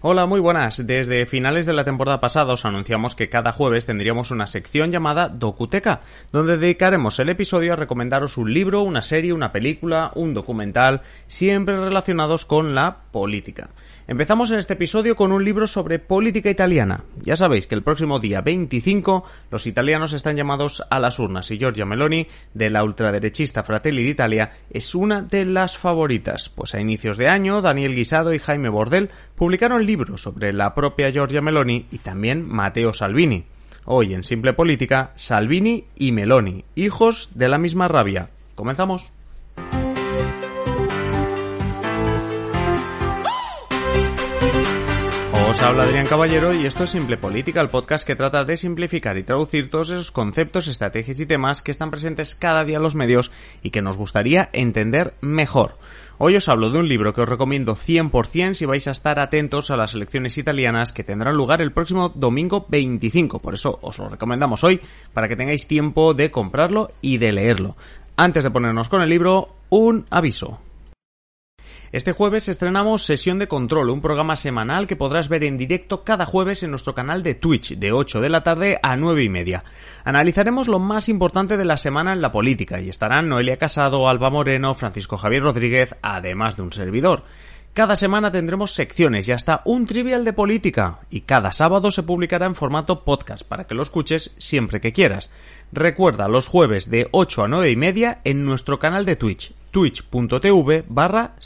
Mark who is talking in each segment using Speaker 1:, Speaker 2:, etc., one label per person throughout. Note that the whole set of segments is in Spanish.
Speaker 1: Hola, muy buenas. Desde finales de la temporada pasada os anunciamos que cada jueves tendríamos una sección llamada Docuteca, donde dedicaremos el episodio a recomendaros un libro, una serie, una película, un documental, siempre relacionados con la política. Empezamos en este episodio con un libro sobre política italiana. Ya sabéis que el próximo día 25 los italianos están llamados a las urnas y Giorgia Meloni, de la ultraderechista Fratelli d'Italia, es una de las favoritas, pues a inicios de año Daniel Guisado y Jaime Bordel publicaron libros sobre la propia Giorgia Meloni y también Matteo Salvini. Hoy en Simple Política, Salvini y Meloni, hijos de la misma rabia. Comenzamos. Os habla Adrián Caballero y esto es Simple Política, el podcast que trata de simplificar y traducir todos esos conceptos, estrategias y temas que están presentes cada día en los medios y que nos gustaría entender mejor. Hoy os hablo de un libro que os recomiendo 100% si vais a estar atentos a las elecciones italianas que tendrán lugar el próximo domingo 25. Por eso os lo recomendamos hoy para que tengáis tiempo de comprarlo y de leerlo. Antes de ponernos con el libro, un aviso. Este jueves estrenamos Sesión de Control, un programa semanal que podrás ver en directo cada jueves en nuestro canal de Twitch, de 8 de la tarde a 9 y media. Analizaremos lo más importante de la semana en la política y estarán Noelia Casado, Alba Moreno, Francisco Javier Rodríguez, además de un servidor. Cada semana tendremos secciones y hasta un trivial de política y cada sábado se publicará en formato podcast para que lo escuches siempre que quieras. Recuerda los jueves de 8 a 9 y media en nuestro canal de Twitch, twitch.tv barra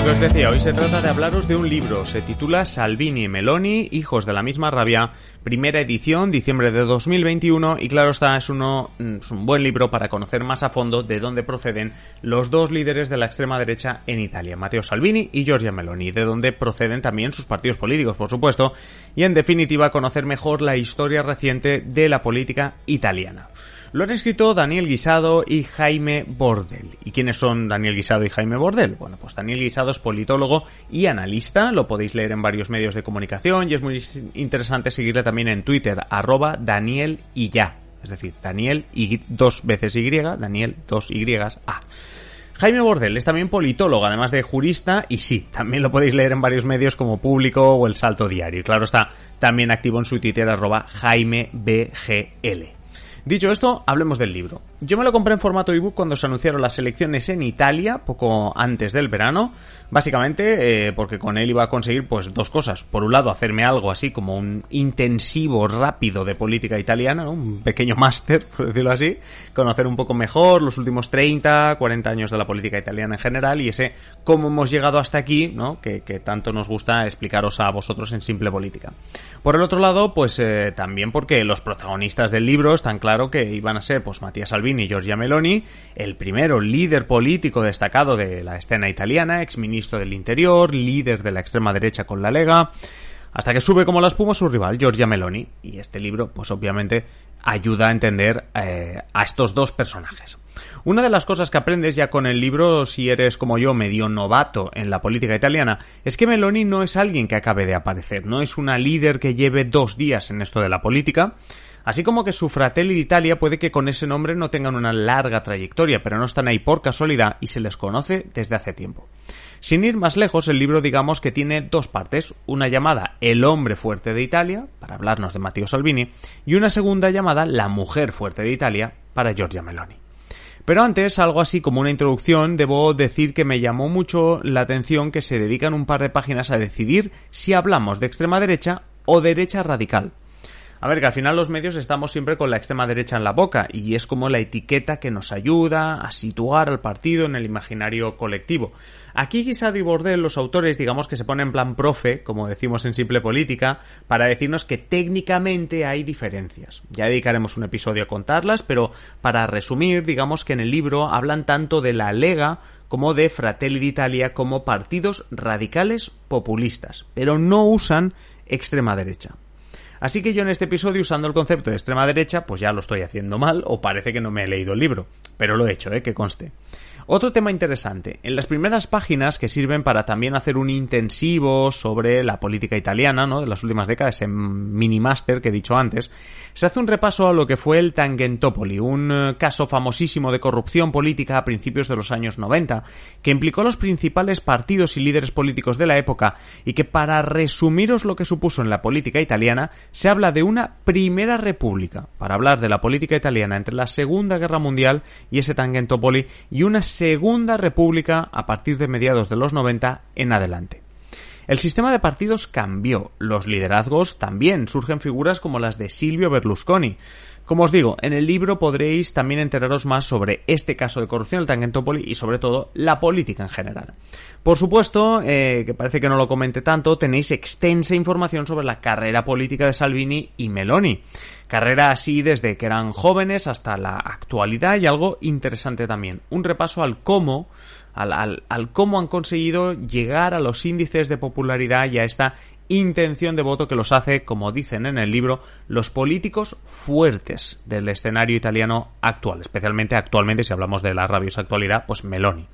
Speaker 1: simple política. os decía, hoy se trata de hablaros de un libro. Se titula Salvini y Meloni, hijos de la misma rabia, primera edición, diciembre de 2021. Y claro está, es, uno, mm, es un buen libro para conocer más a fondo de dónde proceden los dos líderes de la extrema derecha en Italia, Matteo Salvini y Giorgia Meloni, de dónde proceden también sus partidos políticos, por supuesto. Y en definitiva, conocer mejor la historia reciente de la política italiana. Lo han escrito Daniel Guisado y Jaime Bordel. ¿Y quiénes son Daniel Guisado y Jaime Bordel? Bueno, pues Daniel Guisado es politólogo y analista, lo podéis leer en varios medios de comunicación y es muy interesante seguirle también en Twitter, arroba Daniel y. Es decir, Daniel y dos veces Y, Daniel dos Y A. Jaime Bordel es también politólogo, además de jurista, y sí, también lo podéis leer en varios medios como Público o El Salto Diario. Y claro está, también activo en su Twitter arroba JaimeBGL. Dicho esto, hablemos del libro. Yo me lo compré en formato ebook cuando se anunciaron las elecciones en Italia, poco antes del verano, básicamente eh, porque con él iba a conseguir pues dos cosas. Por un lado, hacerme algo así como un intensivo rápido de política italiana, un pequeño máster, por decirlo así, conocer un poco mejor los últimos 30, 40 años de la política italiana en general y ese cómo hemos llegado hasta aquí, ¿no? que, tanto nos gusta explicaros a vosotros en simple política. Por el otro lado, pues eh, también porque los protagonistas del libro están claro que iban a ser pues Matías Salvini, y Giorgia Meloni, el primero líder político destacado de la escena italiana, exministro del Interior, líder de la extrema derecha con la Lega, hasta que sube como la espuma su rival, Giorgia Meloni. Y este libro, pues obviamente, ayuda a entender eh, a estos dos personajes. Una de las cosas que aprendes ya con el libro, si eres como yo medio novato en la política italiana, es que Meloni no es alguien que acabe de aparecer, no es una líder que lleve dos días en esto de la política, Así como que su Fratelli d'Italia puede que con ese nombre no tengan una larga trayectoria, pero no están ahí por casualidad y se les conoce desde hace tiempo. Sin ir más lejos, el libro digamos que tiene dos partes, una llamada El hombre fuerte de Italia, para hablarnos de Matteo Salvini, y una segunda llamada La mujer fuerte de Italia, para Giorgia Meloni. Pero antes, algo así como una introducción, debo decir que me llamó mucho la atención que se dedican un par de páginas a decidir si hablamos de extrema derecha o derecha radical. A ver, que al final los medios estamos siempre con la extrema derecha en la boca y es como la etiqueta que nos ayuda a situar al partido en el imaginario colectivo. Aquí Guisado y Bordel, los autores, digamos que se ponen en plan profe, como decimos en Simple Política, para decirnos que técnicamente hay diferencias. Ya dedicaremos un episodio a contarlas, pero para resumir, digamos que en el libro hablan tanto de la Lega como de Fratelli d'Italia como partidos radicales populistas, pero no usan extrema derecha. Así que yo en este episodio, usando el concepto de extrema derecha, pues ya lo estoy haciendo mal o parece que no me he leído el libro. Pero lo he hecho, ¿eh? Que conste. Otro tema interesante. En las primeras páginas que sirven para también hacer un intensivo sobre la política italiana, ¿no? De las últimas décadas, en mini master que he dicho antes, se hace un repaso a lo que fue el Tangentopoli, un eh, caso famosísimo de corrupción política a principios de los años 90, que implicó a los principales partidos y líderes políticos de la época y que para resumiros lo que supuso en la política italiana, se habla de una primera república, para hablar de la política italiana entre la Segunda Guerra Mundial y ese Tangentopoli, y una Segunda República a partir de mediados de los 90 en adelante. El sistema de partidos cambió, los liderazgos también, surgen figuras como las de Silvio Berlusconi. Como os digo, en el libro podréis también enteraros más sobre este caso de corrupción, el Tangentopoli, y sobre todo la política en general. Por supuesto, eh, que parece que no lo comente tanto, tenéis extensa información sobre la carrera política de Salvini y Meloni. Carrera así desde que eran jóvenes hasta la actualidad y algo interesante también, un repaso al cómo, al, al cómo han conseguido llegar a los índices de popularidad y a esta intención de voto que los hace, como dicen en el libro, los políticos fuertes del escenario italiano actual, especialmente actualmente si hablamos de la rabiosa actualidad, pues Meloni.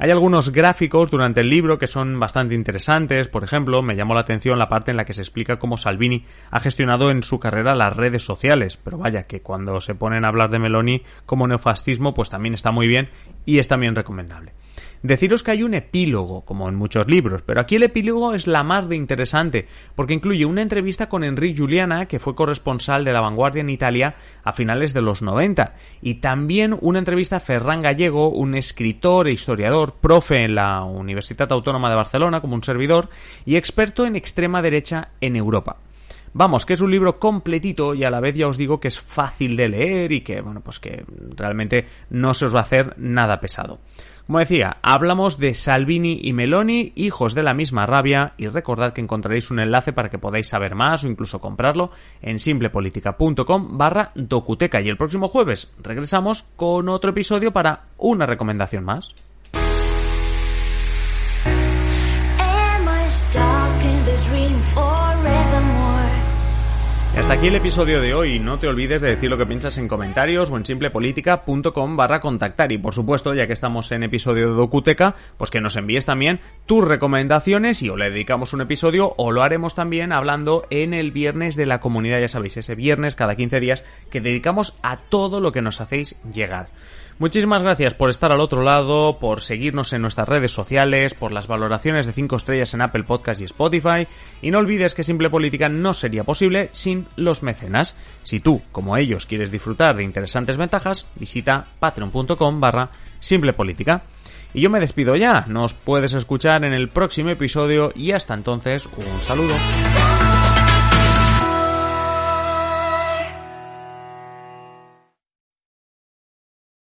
Speaker 1: Hay algunos gráficos durante el libro que son bastante interesantes, por ejemplo, me llamó la atención la parte en la que se explica cómo Salvini ha gestionado en su carrera las redes sociales, pero vaya que cuando se ponen a hablar de Meloni como neofascismo, pues también está muy bien y es también recomendable. Deciros que hay un epílogo, como en muchos libros, pero aquí el epílogo es la más de interesante, porque incluye una entrevista con Enrique Giuliana, que fue corresponsal de La Vanguardia en Italia a finales de los 90, y también una entrevista a Ferran Gallego, un escritor e historiador, profe en la Universidad Autónoma de Barcelona como un servidor, y experto en extrema derecha en Europa. Vamos, que es un libro completito y a la vez ya os digo que es fácil de leer y que, bueno, pues que realmente no se os va a hacer nada pesado. Como decía, hablamos de Salvini y Meloni, hijos de la misma rabia, y recordad que encontraréis un enlace para que podáis saber más o incluso comprarlo en simplepolitica.com barra docuteca. Y el próximo jueves regresamos con otro episodio para una recomendación más. Aquí el episodio de hoy. No te olvides de decir lo que piensas en comentarios o en simplepolitica.com barra contactar. Y por supuesto, ya que estamos en episodio de Docuteca, pues que nos envíes también tus recomendaciones y o le dedicamos un episodio o lo haremos también hablando en el viernes de la comunidad, ya sabéis, ese viernes cada 15 días que dedicamos a todo lo que nos hacéis llegar. Muchísimas gracias por estar al otro lado, por seguirnos en nuestras redes sociales, por las valoraciones de 5 estrellas en Apple Podcast y Spotify. Y no olvides que Simple Política no sería posible sin los mecenas. Si tú, como ellos, quieres disfrutar de interesantes ventajas, visita patreon.com barra Simple Política. Y yo me despido ya, nos puedes escuchar en el próximo episodio y hasta entonces un saludo.